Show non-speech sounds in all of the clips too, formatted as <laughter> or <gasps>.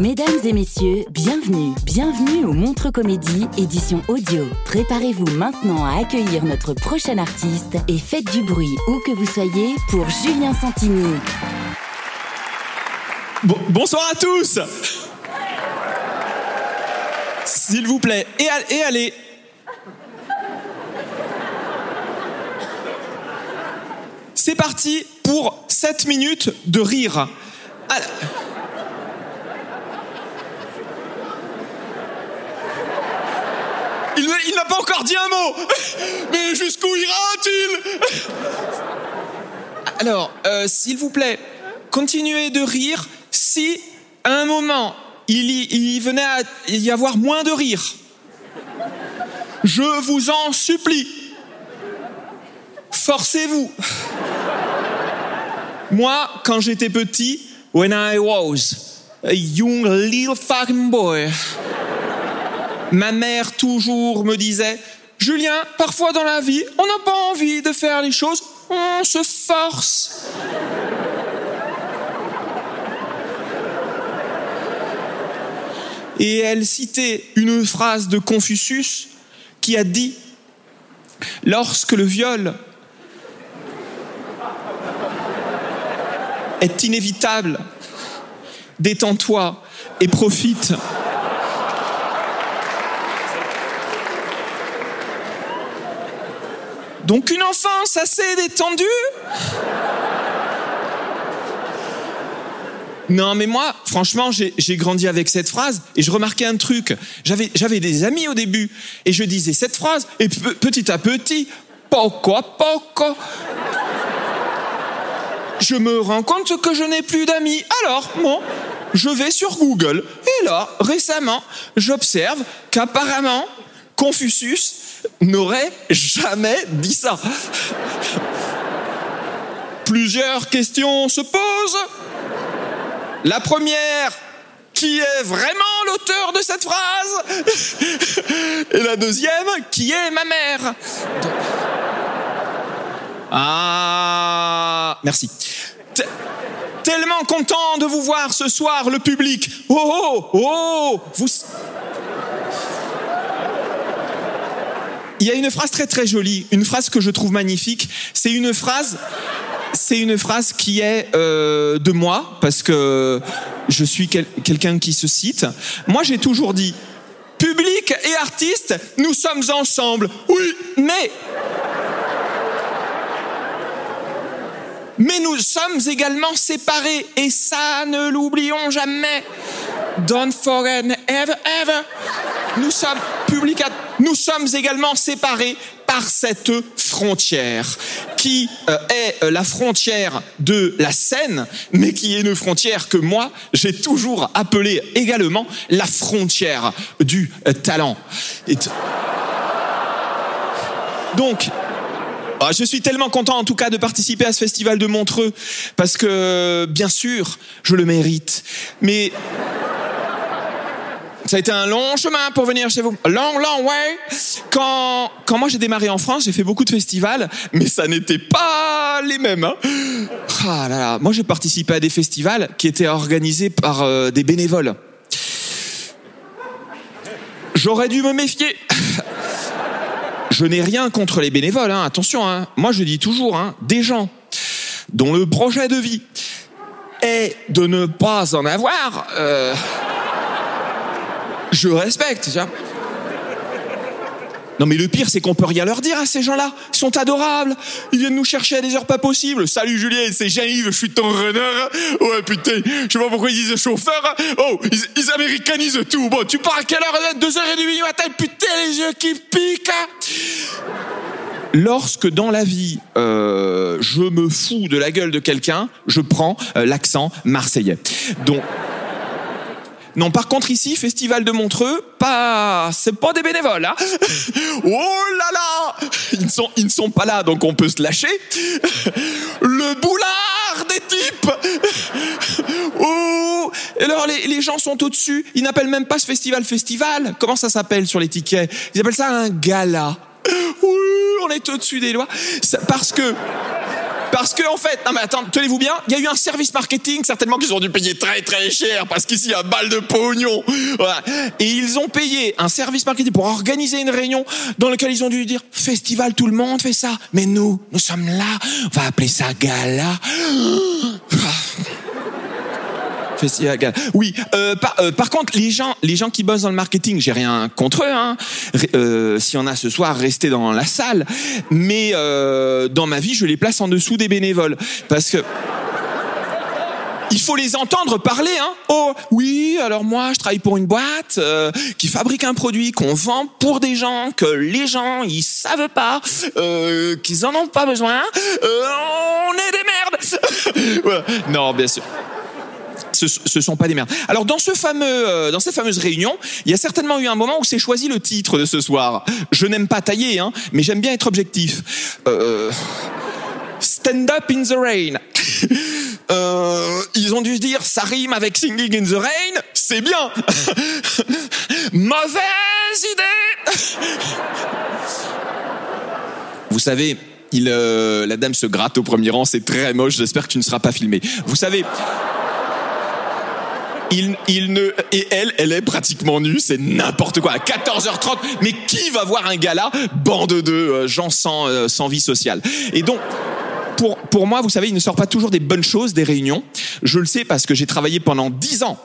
Mesdames et messieurs, bienvenue, bienvenue au Montre Comédie, édition audio. Préparez-vous maintenant à accueillir notre prochain artiste et faites du bruit où que vous soyez pour Julien Santini. Bon- bonsoir à tous S'il vous plaît, et, et allez C'est parti pour 7 minutes de rire. Il, n'a pas encore dit un mot Mais jusqu'où ira-t-il? Alors, euh, s'il vous plaît, continuez de rire si, à un moment, il y, venait à y avoir moins de rire. Je vous en supplie. Forcez-vous. Moi, quand j'étais petit, when I was a young little fucking boy, ma mère toujours me disait Julien, parfois dans la vie, on n'a pas envie de faire les choses, on se force. Et elle citait une phrase de Confucius qui a dit Lorsque le viol est inévitable, détends-toi et profite. Donc une enfance assez détendue Non, mais moi, franchement, j'ai grandi avec cette phrase et je remarquais un truc. J'avais des amis au début et je disais cette phrase et pe- petit à petit, poco a poco, je me rends compte que je n'ai plus d'amis. Alors, bon, je vais sur Google et là, récemment, j'observe qu'apparemment, Confucius n'aurait jamais dit ça. Plusieurs questions se posent. La première, qui est vraiment l'auteur de cette phrase? Et la deuxième, qui est ma mère? Ah, merci. Te- Tellement content de vous voir ce soir, le public. Oh, oh, oh, vous... Il y a une phrase très très jolie, une phrase que je trouve magnifique. C'est une phrase, c'est une phrase qui est euh, de moi parce que je suis quel- quelqu'un qui se cite. Moi, j'ai toujours dit, public et artiste, nous sommes ensemble. Oui, mais mais nous sommes également séparés et ça ne l'oublions jamais. Don't forget ever ever. Nous sommes nous sommes également séparés par cette frontière qui euh, est euh, la frontière de la scène, mais qui est une frontière que moi j'ai toujours appelée également la frontière du euh, talent. Donc, ah, je suis tellement content en tout cas de participer à ce festival de Montreux parce que bien sûr je le mérite. Mais ça a été un long chemin pour venir chez vous. Long, long way. Quand, quand moi j'ai démarré en France, j'ai fait beaucoup de festivals, mais ça n'était pas les mêmes. hein. Ah là là. Moi j'ai participé à des festivals qui étaient organisés par euh, des bénévoles. J'aurais dû me méfier. je n'ai rien contre les bénévoles, hein, attention, hein. moi je dis toujours, des gens dont le projet de vie est de ne pas en avoir, euh, je respecte. Tu. Non mais le pire c'est qu'on peut rien leur dire à ces gens-là. Ils sont adorables. Ils viennent nous chercher à des heures pas possibles. Salut Julien, c'est Jean-Yves, je suis ton runner. Ouais putain, je sais pas pourquoi ils disent chauffeur. Oh, ils, ils américanisent tout. Bon, tu pars à quelle heure 2h30 du matin, putain les yeux qui piquent. Lorsque dans la vie euh, je me fous de la gueule de quelqu'un, je prends euh, l'accent marseillais. Donc non, par contre ici, festival de Montreux, pas, c'est pas des bénévoles, hein <laughs> Oh là là Ils ne sont, ils ne sont pas là, donc on peut se lâcher. Le boulard des types <laughs> Oh Et alors les, les gens sont au-dessus, ils n'appellent même pas ce festival festival. Comment ça s'appelle sur les tickets? Ils appellent ça un gala. Oui, on est au-dessus des lois. Parce que parce que en fait, non mais attends, tenez-vous bien, il y a eu un service marketing certainement qu'ils ont dû payer très très cher parce qu'ici il y a balle de pognon. Voilà. Et ils ont payé un service marketing pour organiser une réunion dans laquelle ils ont dû dire festival, tout le monde fait ça, mais nous, nous sommes là, on va appeler ça gala. <gasps> Oui, euh, par, euh, par, contre, les gens, les gens qui bossent dans le marketing, j'ai rien contre eux. Hein. Euh, si on a ce soir, restez dans la salle. Mais euh, dans ma vie, je les place en dessous des bénévoles parce que il faut les entendre parler. Hein. Oh oui, alors moi je travaille pour une boîte qui fabrique un produit qu'on vend pour des gens que les gens ils savent pas, qu'ils en ont pas besoin. On est des merdes. <laughs> Non, bien sûr ce, ce sont pas des merdes. Alors dans ce fameux, euh, dans cette fameuse réunion, il y a certainement eu un moment où c'est choisi le titre de ce soir. Je n'aime pas tailler, hein, mais j'aime bien être objectif. Euh, Stand up in the rain. <laughs> Euh, ils ont dû se dire, ça rime avec singing in the rain, c'est bien. <laughs> Mauvaise idée. <laughs> Vous savez, il, euh, la dame se gratte au premier rang, c'est très moche. J'espère que tu ne seras pas filmé. Vous savez il, il ne et elle, elle est pratiquement nue, c'est n'importe quoi. À 14h30, mais qui va voir un gala Bande de euh, gens sans euh, sans vie sociale? Et donc pour, pour moi, vous savez, il ne sort pas toujours des bonnes choses des réunions. Je le sais parce que j'ai travaillé pendant dix ans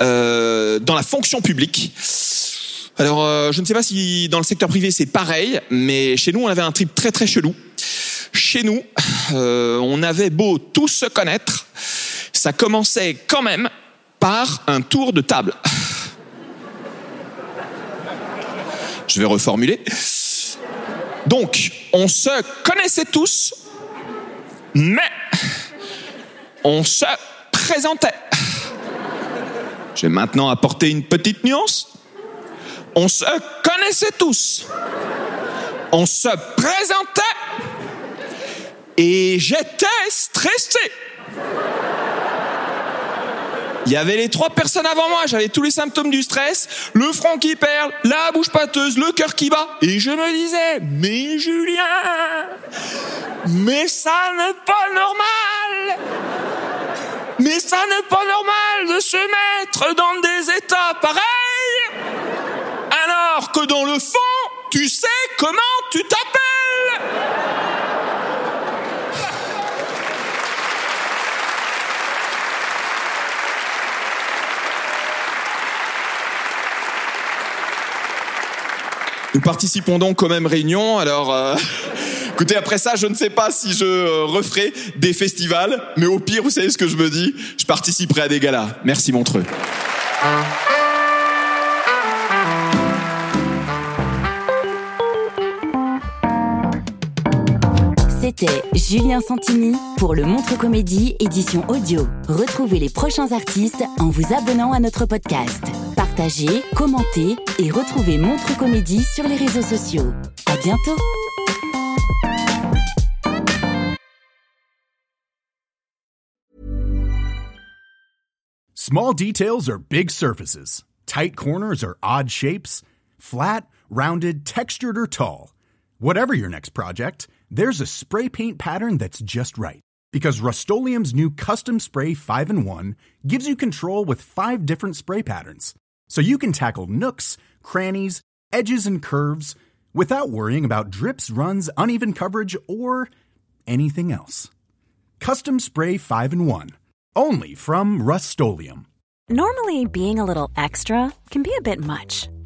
euh, dans la fonction publique. Alors, euh, je ne sais pas si dans le secteur privé c'est pareil, mais chez nous, on avait un trip très très chelou. Chez nous, euh, on avait beau tous se connaître, ça commençait quand même un tour de table. Je vais reformuler. Donc, on se connaissait tous, mais on se présentait. Je vais maintenant apporter une petite nuance. On se connaissait tous. On se présentait. Et j'étais stressé. Il y avait les trois personnes avant moi, j'avais tous les symptômes du stress, le front qui perle, la bouche pâteuse, le cœur qui bat, et je me disais, mais Julien, mais ça n'est pas normal. Mais ça n'est pas normal de se mettre dans des états pareils. Alors que dans le fond, tu sais comment tu t'appelles Nous participons donc aux mêmes réunions, alors... Euh, <laughs> écoutez, après ça, je ne sais pas si je euh, referai des festivals, mais au pire, vous savez ce que je me dis Je participerai à des galas. Merci Montreux. C'était Julien Santini pour le Montre Comédie édition audio. Retrouvez les prochains artistes en vous abonnant à notre podcast. Partagez, commentez et retrouvez Montre Comédie sur les réseaux sociaux. À bientôt. Small details are big surfaces. Tight corners are odd shapes. Flat, rounded, textured or tall. Whatever your next project, there's a spray paint pattern that's just right. Because Rust new Custom Spray 5 in 1 gives you control with five different spray patterns. So you can tackle nooks, crannies, edges, and curves without worrying about drips, runs, uneven coverage, or anything else. Custom Spray 5 and 1. Only from Rust Normally, being a little extra can be a bit much,